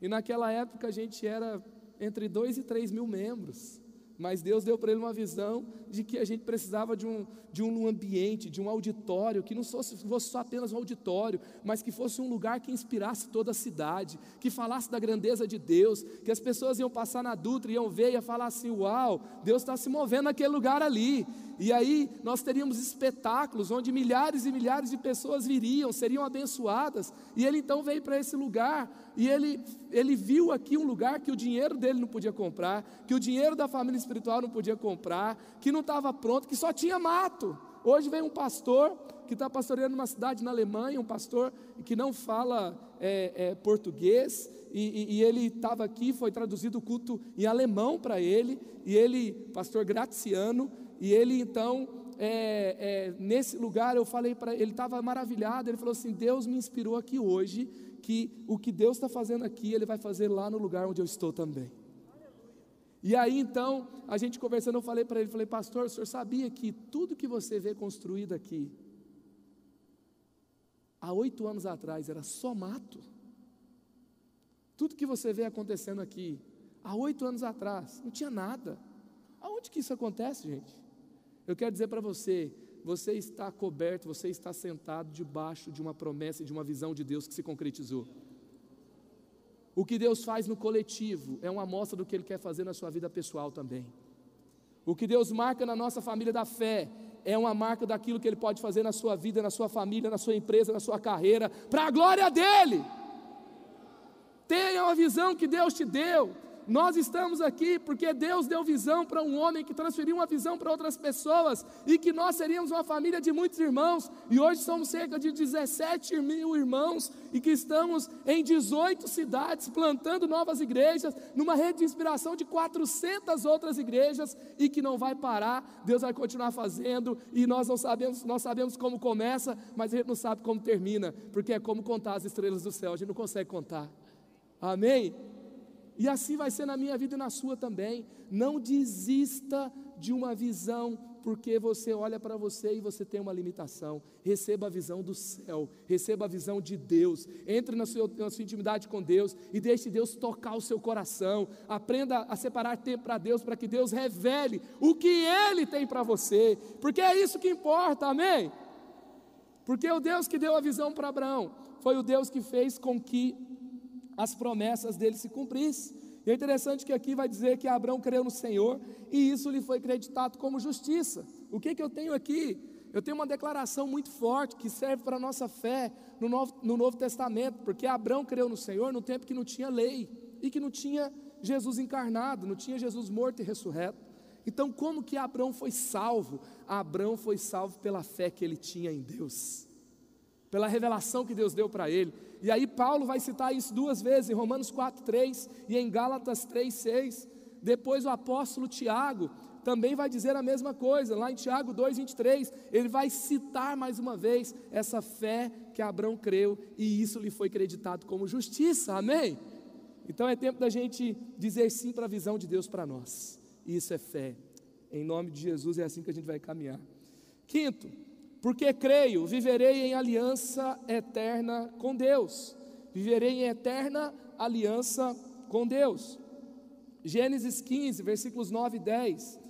E naquela época a gente era entre dois e três mil membros. Mas Deus deu para ele uma visão de que a gente precisava de um, de um ambiente, de um auditório, que não fosse, fosse só apenas um auditório, mas que fosse um lugar que inspirasse toda a cidade, que falasse da grandeza de Deus, que as pessoas iam passar na Dutra, iam ver iam falar assim: Uau, Deus está se movendo naquele lugar ali. E aí nós teríamos espetáculos onde milhares e milhares de pessoas viriam, seriam abençoadas. E ele então veio para esse lugar e ele, ele viu aqui um lugar que o dinheiro dele não podia comprar, que o dinheiro da família espiritual não podia comprar, que não estava pronto, que só tinha mato. Hoje vem um pastor que está pastoreando uma cidade na Alemanha, um pastor que não fala é, é, português, e, e, ele estava aqui, foi traduzido o culto em alemão para ele, e ele, pastor Graciano, e ele então, é, é, nesse lugar, eu falei para ele, estava maravilhado. Ele falou assim: Deus me inspirou aqui hoje, que o que Deus está fazendo aqui, Ele vai fazer lá no lugar onde eu estou também. E aí então, a gente conversando, eu falei para ele, falei, pastor, o senhor sabia que tudo que você vê construído aqui, há oito anos atrás era só mato? Tudo que você vê acontecendo aqui, há oito anos atrás, não tinha nada. Aonde que isso acontece, gente? Eu quero dizer para você, você está coberto, você está sentado debaixo de uma promessa e de uma visão de Deus que se concretizou. O que Deus faz no coletivo é uma amostra do que Ele quer fazer na sua vida pessoal também. O que Deus marca na nossa família da fé é uma marca daquilo que Ele pode fazer na sua vida, na sua família, na sua empresa, na sua carreira, para a glória dele. Tenha uma visão que Deus te deu. Nós estamos aqui porque Deus deu visão para um homem que transferiu uma visão para outras pessoas e que nós seríamos uma família de muitos irmãos. E hoje somos cerca de 17 mil irmãos e que estamos em 18 cidades plantando novas igrejas, numa rede de inspiração de 400 outras igrejas e que não vai parar. Deus vai continuar fazendo e nós não sabemos, nós sabemos como começa, mas a gente não sabe como termina, porque é como contar as estrelas do céu, a gente não consegue contar. Amém? E assim vai ser na minha vida e na sua também. Não desista de uma visão, porque você olha para você e você tem uma limitação. Receba a visão do céu, receba a visão de Deus. Entre na sua, na sua intimidade com Deus e deixe Deus tocar o seu coração. Aprenda a separar tempo para Deus, para que Deus revele o que Ele tem para você, porque é isso que importa, amém? Porque o Deus que deu a visão para Abraão foi o Deus que fez com que as promessas dele se cumprissem. E é interessante que aqui vai dizer que Abraão creu no Senhor e isso lhe foi acreditado como justiça. O que, que eu tenho aqui? Eu tenho uma declaração muito forte que serve para a nossa fé no Novo, no Novo Testamento, porque Abraão creu no Senhor no tempo que não tinha lei e que não tinha Jesus encarnado, não tinha Jesus morto e ressurreto. Então, como que Abraão foi salvo? Abraão foi salvo pela fé que ele tinha em Deus, pela revelação que Deus deu para ele. E aí Paulo vai citar isso duas vezes, em Romanos 4:3 e em Gálatas 3:6. Depois o apóstolo Tiago também vai dizer a mesma coisa, lá em Tiago 2:23, ele vai citar mais uma vez essa fé que Abraão creu e isso lhe foi creditado como justiça. Amém? Então é tempo da gente dizer sim para a visão de Deus para nós. Isso é fé. Em nome de Jesus é assim que a gente vai caminhar. Quinto, porque creio, viverei em aliança eterna com Deus. Viverei em eterna aliança com Deus. Gênesis 15, versículos 9 e 10.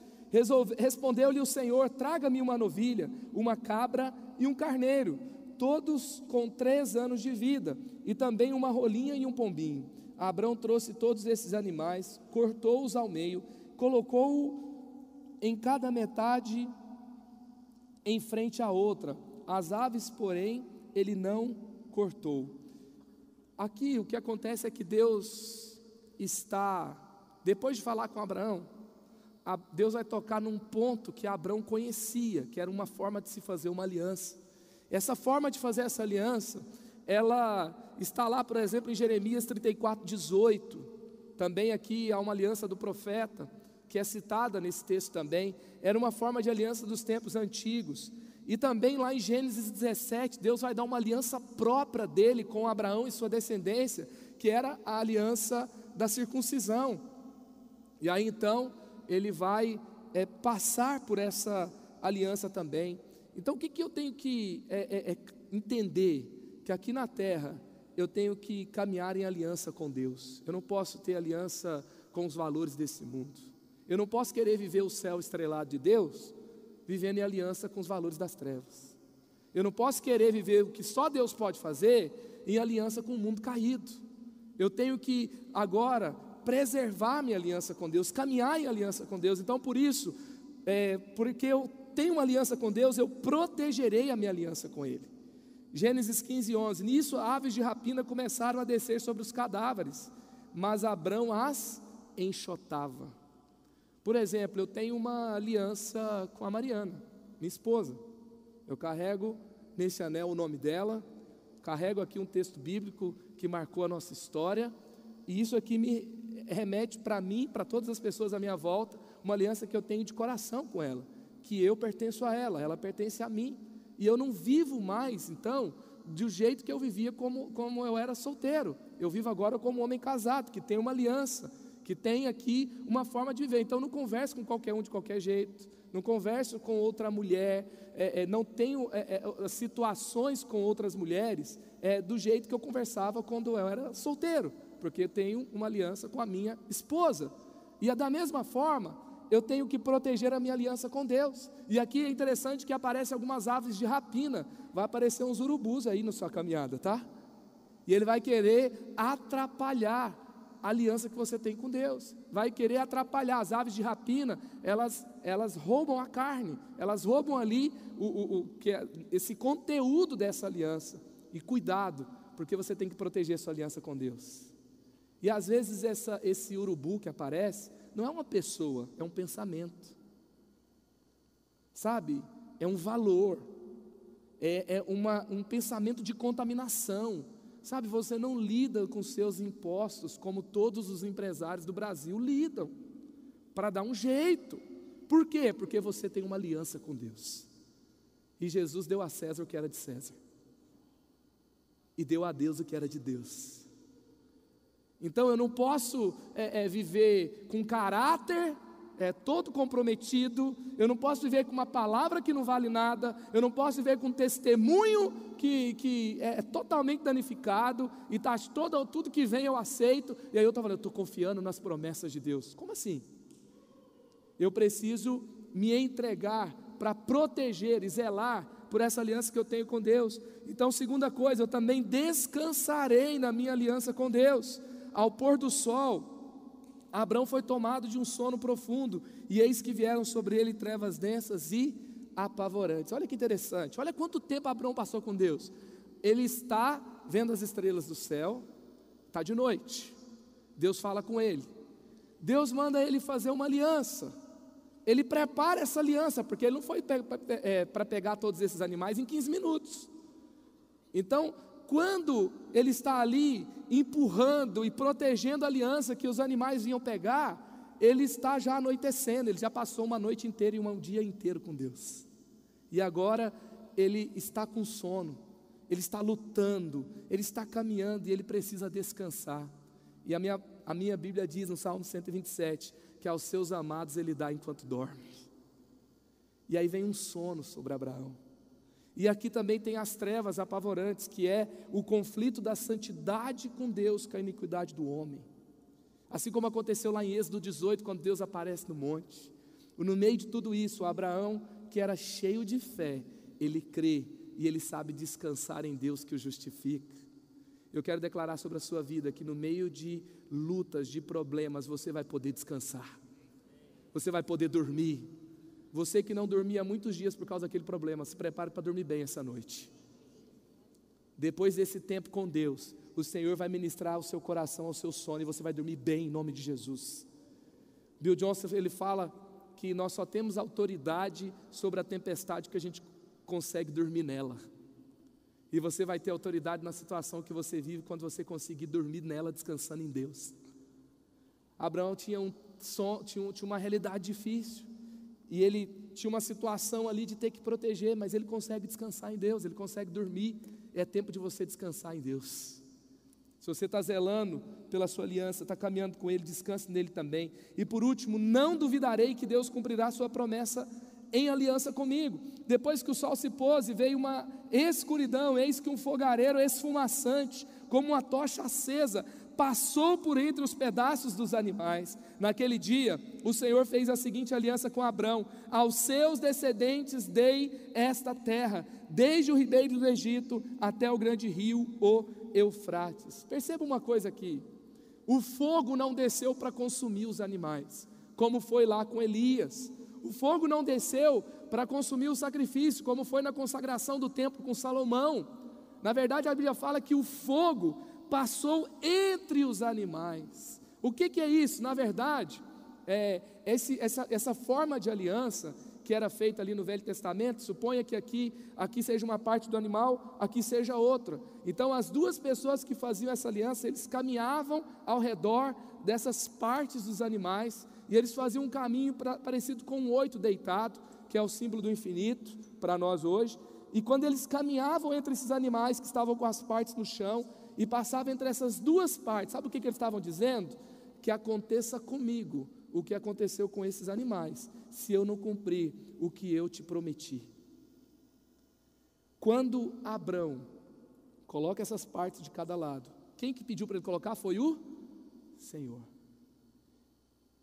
Respondeu-lhe o Senhor: Traga-me uma novilha, uma cabra e um carneiro, todos com três anos de vida, e também uma rolinha e um pombinho. Abrão trouxe todos esses animais, cortou-os ao meio, colocou-o em cada metade em frente à outra. As aves, porém, ele não cortou. Aqui o que acontece é que Deus está, depois de falar com Abraão, Deus vai tocar num ponto que Abraão conhecia, que era uma forma de se fazer uma aliança. Essa forma de fazer essa aliança, ela está lá, por exemplo, em Jeremias 34, 18. Também aqui há uma aliança do profeta que é citada nesse texto também, era uma forma de aliança dos tempos antigos. E também lá em Gênesis 17, Deus vai dar uma aliança própria dele com Abraão e sua descendência, que era a aliança da circuncisão. E aí então ele vai é, passar por essa aliança também. Então o que, que eu tenho que é, é, é entender? Que aqui na terra eu tenho que caminhar em aliança com Deus. Eu não posso ter aliança com os valores desse mundo. Eu não posso querer viver o céu estrelado de Deus vivendo em aliança com os valores das trevas. Eu não posso querer viver o que só Deus pode fazer em aliança com o mundo caído. Eu tenho que agora preservar minha aliança com Deus, caminhar em aliança com Deus. Então, por isso, é, porque eu tenho uma aliança com Deus, eu protegerei a minha aliança com Ele. Gênesis 15, 11. Nisso, aves de rapina começaram a descer sobre os cadáveres, mas Abrão as enxotava. Por exemplo, eu tenho uma aliança com a Mariana, minha esposa. Eu carrego nesse anel o nome dela, carrego aqui um texto bíblico que marcou a nossa história, e isso aqui me remete para mim, para todas as pessoas à minha volta, uma aliança que eu tenho de coração com ela, que eu pertenço a ela, ela pertence a mim, e eu não vivo mais, então, do jeito que eu vivia como, como eu era solteiro, eu vivo agora como homem casado, que tem uma aliança, que tem aqui uma forma de viver. Então não converso com qualquer um de qualquer jeito, não converso com outra mulher, é, é, não tenho é, é situações com outras mulheres é, do jeito que eu conversava quando eu era solteiro, porque eu tenho uma aliança com a minha esposa. E da mesma forma, eu tenho que proteger a minha aliança com Deus. E aqui é interessante que aparecem algumas aves de rapina, vai aparecer uns urubus aí na sua caminhada, tá? E ele vai querer atrapalhar a aliança que você tem com Deus. Vai querer atrapalhar. As aves de rapina, elas, elas roubam a carne, elas roubam ali o, o, o que é, esse conteúdo dessa aliança. E cuidado, porque você tem que proteger sua aliança com Deus. E às vezes essa, esse urubu que aparece não é uma pessoa, é um pensamento. Sabe? É um valor, é, é uma, um pensamento de contaminação. Sabe, você não lida com seus impostos como todos os empresários do Brasil lidam, para dar um jeito. Por quê? Porque você tem uma aliança com Deus. E Jesus deu a César o que era de César, e deu a Deus o que era de Deus. Então eu não posso é, é, viver com caráter é, todo comprometido, eu não posso viver com uma palavra que não vale nada, eu não posso viver com um testemunho que, que é, é totalmente danificado, e tá, todo, tudo que vem eu aceito, e aí eu estou falando, eu estou confiando nas promessas de Deus. Como assim? Eu preciso me entregar para proteger e zelar por essa aliança que eu tenho com Deus. Então, segunda coisa, eu também descansarei na minha aliança com Deus. Ao pôr do sol, Abraão foi tomado de um sono profundo, e eis que vieram sobre ele trevas densas e apavorantes. Olha que interessante, olha quanto tempo Abraão passou com Deus. Ele está vendo as estrelas do céu, está de noite. Deus fala com ele. Deus manda ele fazer uma aliança. Ele prepara essa aliança, porque ele não foi para é, pegar todos esses animais em 15 minutos. Então, quando ele está ali empurrando e protegendo a aliança que os animais vinham pegar, ele está já anoitecendo, ele já passou uma noite inteira e um dia inteiro com Deus. E agora ele está com sono, ele está lutando, ele está caminhando e ele precisa descansar. E a minha, a minha Bíblia diz no Salmo 127 que aos seus amados ele dá enquanto dorme. E aí vem um sono sobre Abraão. E aqui também tem as trevas apavorantes, que é o conflito da santidade com Deus com a iniquidade do homem. Assim como aconteceu lá em Êxodo 18, quando Deus aparece no monte. No meio de tudo isso, Abraão, que era cheio de fé, ele crê e ele sabe descansar em Deus que o justifica. Eu quero declarar sobre a sua vida que no meio de lutas, de problemas, você vai poder descansar, você vai poder dormir, você que não dormia muitos dias por causa daquele problema, se prepare para dormir bem essa noite. Depois desse tempo com Deus, o Senhor vai ministrar o seu coração ao seu sono e você vai dormir bem em nome de Jesus. Bill Johnson ele fala que nós só temos autoridade sobre a tempestade que a gente consegue dormir nela. E você vai ter autoridade na situação que você vive quando você conseguir dormir nela descansando em Deus. Abraão tinha, um, tinha uma realidade difícil e ele tinha uma situação ali de ter que proteger, mas ele consegue descansar em Deus, ele consegue dormir. É tempo de você descansar em Deus. Se você está zelando pela sua aliança, está caminhando com Ele, descanse nele também. E por último, não duvidarei que Deus cumprirá sua promessa em aliança comigo. Depois que o sol se pôs e veio uma escuridão, eis que um fogareiro esfumaçante, como uma tocha acesa, passou por entre os pedaços dos animais. Naquele dia, o Senhor fez a seguinte aliança com Abrão: aos seus descendentes dei esta terra, desde o ribeiro do Egito até o grande rio, o Eufrates. Perceba uma coisa aqui: o fogo não desceu para consumir os animais, como foi lá com Elias. O fogo não desceu para consumir o sacrifício, como foi na consagração do templo com Salomão. Na verdade, a Bíblia fala que o fogo passou entre os animais. O que, que é isso? Na verdade, é, esse, essa, essa forma de aliança que era feita ali no Velho Testamento, suponha que aqui, aqui seja uma parte do animal, aqui seja outra. Então, as duas pessoas que faziam essa aliança, eles caminhavam ao redor dessas partes dos animais, e eles faziam um caminho pra, parecido com um oito deitado, que é o símbolo do infinito para nós hoje. E quando eles caminhavam entre esses animais que estavam com as partes no chão, e passava entre essas duas partes. Sabe o que, que eles estavam dizendo? Que aconteça comigo o que aconteceu com esses animais, se eu não cumprir o que eu te prometi. Quando Abrão coloca essas partes de cada lado, quem que pediu para ele colocar foi o Senhor.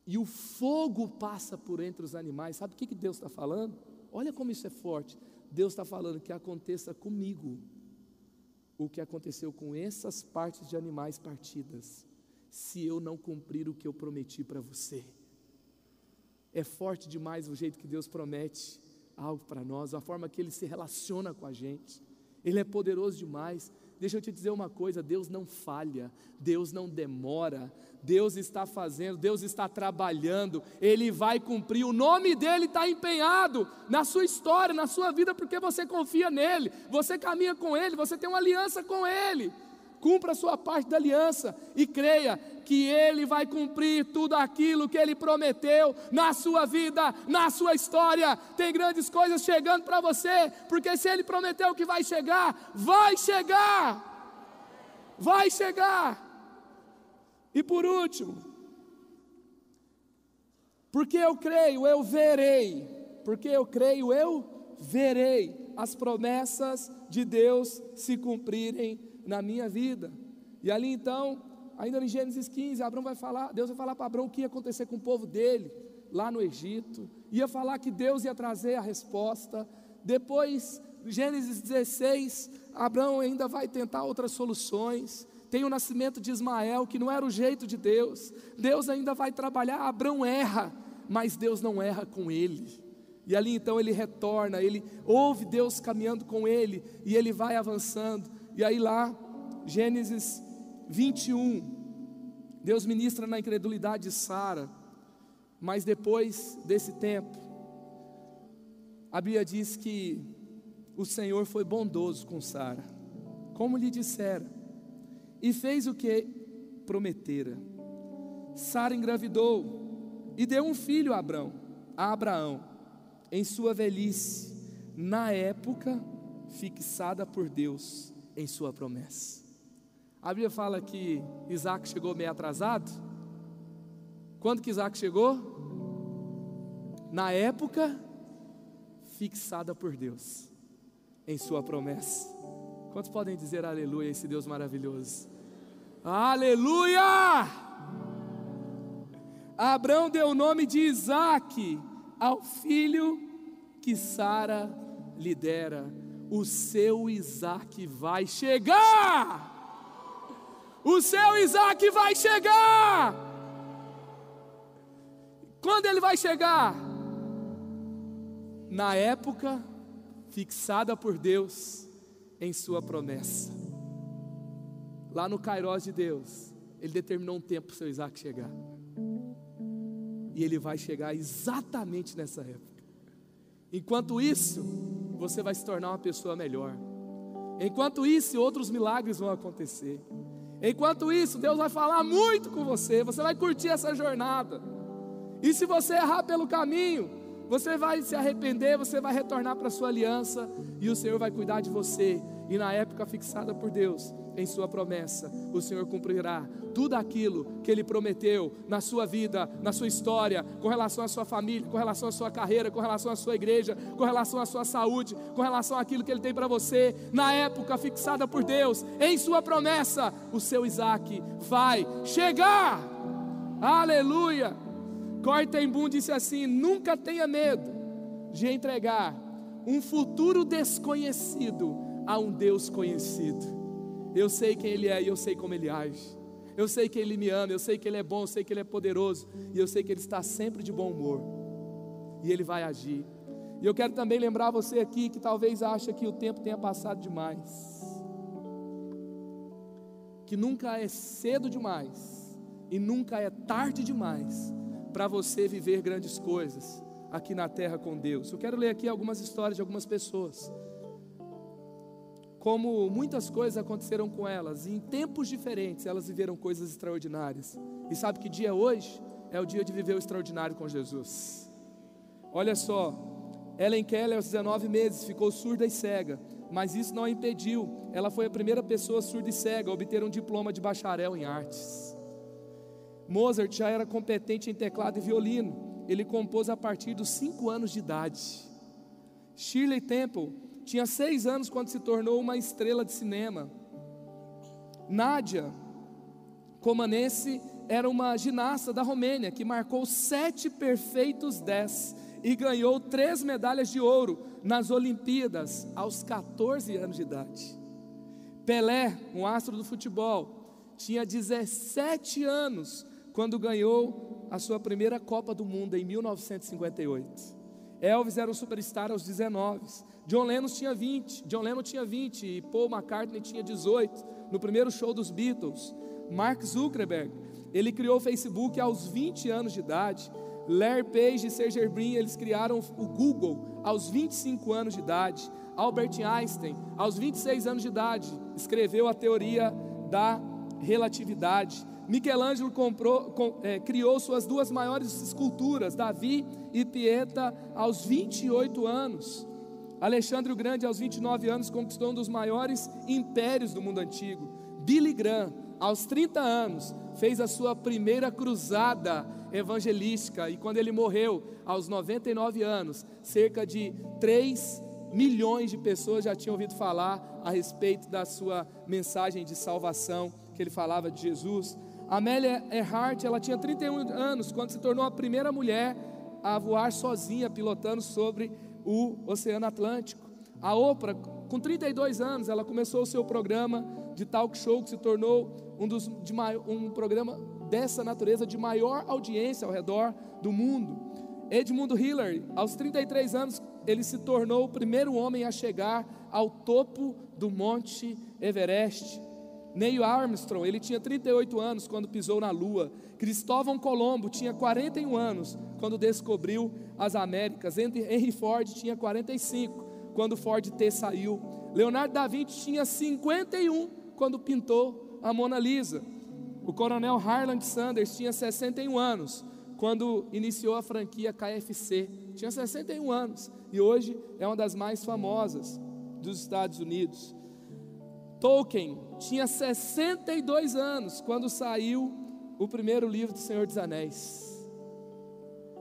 E o fogo passa por entre os animais. Sabe o que, que Deus está falando? Olha como isso é forte. Deus está falando que aconteça comigo o que aconteceu com essas partes de animais partidas, se eu não cumprir o que eu prometi para você. É forte demais o jeito que Deus promete algo para nós, a forma que Ele se relaciona com a gente. Ele é poderoso demais. Deixa eu te dizer uma coisa: Deus não falha, Deus não demora, Deus está fazendo, Deus está trabalhando, Ele vai cumprir, o nome dEle está empenhado na sua história, na sua vida, porque você confia nele, você caminha com Ele, você tem uma aliança com Ele. Cumpra a sua parte da aliança e creia que Ele vai cumprir tudo aquilo que Ele prometeu na sua vida, na sua história. Tem grandes coisas chegando para você, porque se Ele prometeu que vai chegar, vai chegar, vai chegar. E por último, porque eu creio, eu verei, porque eu creio, eu verei as promessas de Deus se cumprirem na minha vida. E ali então, ainda em Gênesis 15, Abraão vai falar, Deus vai falar para Abraão o que ia acontecer com o povo dele lá no Egito, ia falar que Deus ia trazer a resposta. Depois, Gênesis 16, Abraão ainda vai tentar outras soluções. Tem o nascimento de Ismael, que não era o jeito de Deus. Deus ainda vai trabalhar, Abraão erra, mas Deus não erra com ele. E ali então ele retorna, ele ouve Deus caminhando com ele e ele vai avançando. E aí lá, Gênesis 21, Deus ministra na incredulidade de Sara, mas depois desse tempo, a Bíblia diz que o Senhor foi bondoso com Sara, como lhe dissera, e fez o que prometera. Sara engravidou e deu um filho a Abraão, a Abraão, em sua velhice, na época fixada por Deus em sua promessa. A Bíblia fala que Isaac chegou meio atrasado. Quando que Isaac chegou? Na época fixada por Deus em sua promessa. Quantos podem dizer aleluia esse Deus maravilhoso? Aleluia! Abraão deu o nome de Isaac ao filho que Sara lhe dera o seu Isaac vai chegar. O seu Isaac vai chegar. Quando ele vai chegar? Na época fixada por Deus em sua promessa. Lá no Cairós de Deus, ele determinou um tempo para o seu Isaac chegar. E ele vai chegar exatamente nessa época. Enquanto isso, você vai se tornar uma pessoa melhor. Enquanto isso, outros milagres vão acontecer. Enquanto isso, Deus vai falar muito com você, você vai curtir essa jornada. E se você errar pelo caminho, você vai se arrepender, você vai retornar para a sua aliança e o Senhor vai cuidar de você. E na época fixada por Deus, em Sua promessa, o Senhor cumprirá tudo aquilo que Ele prometeu na sua vida, na sua história, com relação à sua família, com relação à sua carreira, com relação à sua igreja, com relação à sua saúde, com relação àquilo que Ele tem para você, na época fixada por Deus, em Sua promessa, o seu Isaac vai chegar. Aleluia! Cortenboom disse assim: nunca tenha medo de entregar um futuro desconhecido a um Deus conhecido. Eu sei quem Ele é e eu sei como Ele age. Eu sei que Ele me ama, eu sei que Ele é bom, eu sei que Ele é poderoso, e eu sei que Ele está sempre de bom humor, e Ele vai agir. E eu quero também lembrar você aqui que talvez acha que o tempo tenha passado demais, que nunca é cedo demais, e nunca é tarde demais para você viver grandes coisas aqui na terra com Deus. Eu quero ler aqui algumas histórias de algumas pessoas como muitas coisas aconteceram com elas, e em tempos diferentes elas viveram coisas extraordinárias. E sabe que dia é hoje? É o dia de viver o extraordinário com Jesus. Olha só, Ellen Keller, aos 19 meses, ficou surda e cega, mas isso não a impediu. Ela foi a primeira pessoa surda e cega a obter um diploma de bacharel em artes. Mozart já era competente em teclado e violino. Ele compôs a partir dos 5 anos de idade. Shirley Temple tinha seis anos quando se tornou uma estrela de cinema. Nádia Comanense era uma ginasta da Romênia que marcou sete perfeitos dez e ganhou três medalhas de ouro nas Olimpíadas aos 14 anos de idade. Pelé, um astro do futebol, tinha 17 anos quando ganhou a sua primeira Copa do Mundo em 1958. Elvis era um superstar aos 19. John Lennon tinha 20. John Lennon tinha 20 e Paul McCartney tinha 18 no primeiro show dos Beatles. Mark Zuckerberg, ele criou o Facebook aos 20 anos de idade. Larry Page e Sergey Brin, eles criaram o Google aos 25 anos de idade. Albert Einstein, aos 26 anos de idade, escreveu a teoria da relatividade. Michelangelo comprou, com, é, criou suas duas maiores esculturas, Davi e Pieta, aos 28 anos. Alexandre o Grande, aos 29 anos, conquistou um dos maiores impérios do mundo antigo. Billy Graham, aos 30 anos, fez a sua primeira cruzada evangelística. E quando ele morreu, aos 99 anos, cerca de 3 milhões de pessoas já tinham ouvido falar a respeito da sua mensagem de salvação, que ele falava de Jesus. Amélia Earhart, ela tinha 31 anos quando se tornou a primeira mulher a voar sozinha, pilotando sobre o Oceano Atlântico. A Oprah, com 32 anos, ela começou o seu programa de talk show que se tornou um, dos, de, um programa dessa natureza de maior audiência ao redor do mundo. Edmundo Hillary, aos 33 anos, ele se tornou o primeiro homem a chegar ao topo do Monte Everest. Neil Armstrong, ele tinha 38 anos quando pisou na Lua. Cristóvão Colombo tinha 41 anos quando descobriu as Américas. Henry Ford tinha 45 quando Ford T saiu. Leonardo da Vinci tinha 51 quando pintou a Mona Lisa. O coronel Harland Sanders tinha 61 anos quando iniciou a franquia KFC. Tinha 61 anos e hoje é uma das mais famosas dos Estados Unidos. Tolkien tinha 62 anos quando saiu o primeiro livro do Senhor dos Anéis.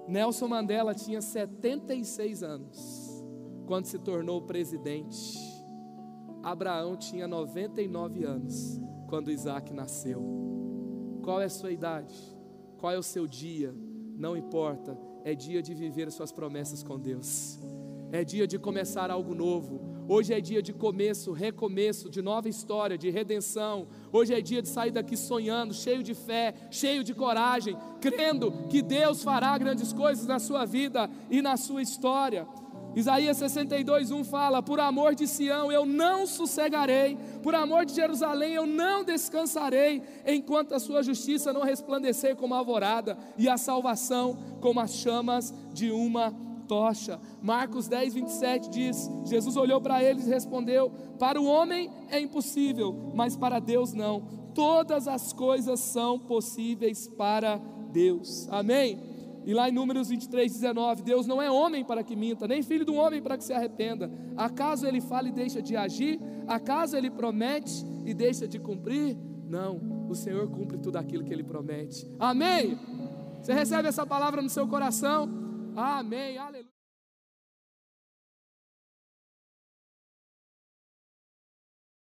Nelson Mandela tinha 76 anos quando se tornou presidente. Abraão tinha 99 anos quando Isaac nasceu. Qual é a sua idade? Qual é o seu dia? Não importa, é dia de viver suas promessas com Deus. É dia de começar algo novo Hoje é dia de começo, recomeço, de nova história, de redenção. Hoje é dia de sair daqui sonhando, cheio de fé, cheio de coragem, crendo que Deus fará grandes coisas na sua vida e na sua história. Isaías 62:1 fala: Por amor de Sião eu não sossegarei, por amor de Jerusalém eu não descansarei, enquanto a sua justiça não resplandecer como a alvorada e a salvação como as chamas de uma tocha. Marcos 10, 27 diz: Jesus olhou para eles e respondeu: Para o homem é impossível, mas para Deus não. Todas as coisas são possíveis para Deus. Amém? E lá em Números 23, 19: Deus não é homem para que minta, nem filho do homem para que se arrependa. Acaso ele fala e deixa de agir? Acaso ele promete e deixa de cumprir? Não, o Senhor cumpre tudo aquilo que ele promete. Amém? Você recebe essa palavra no seu coração? Amém. Aleluia.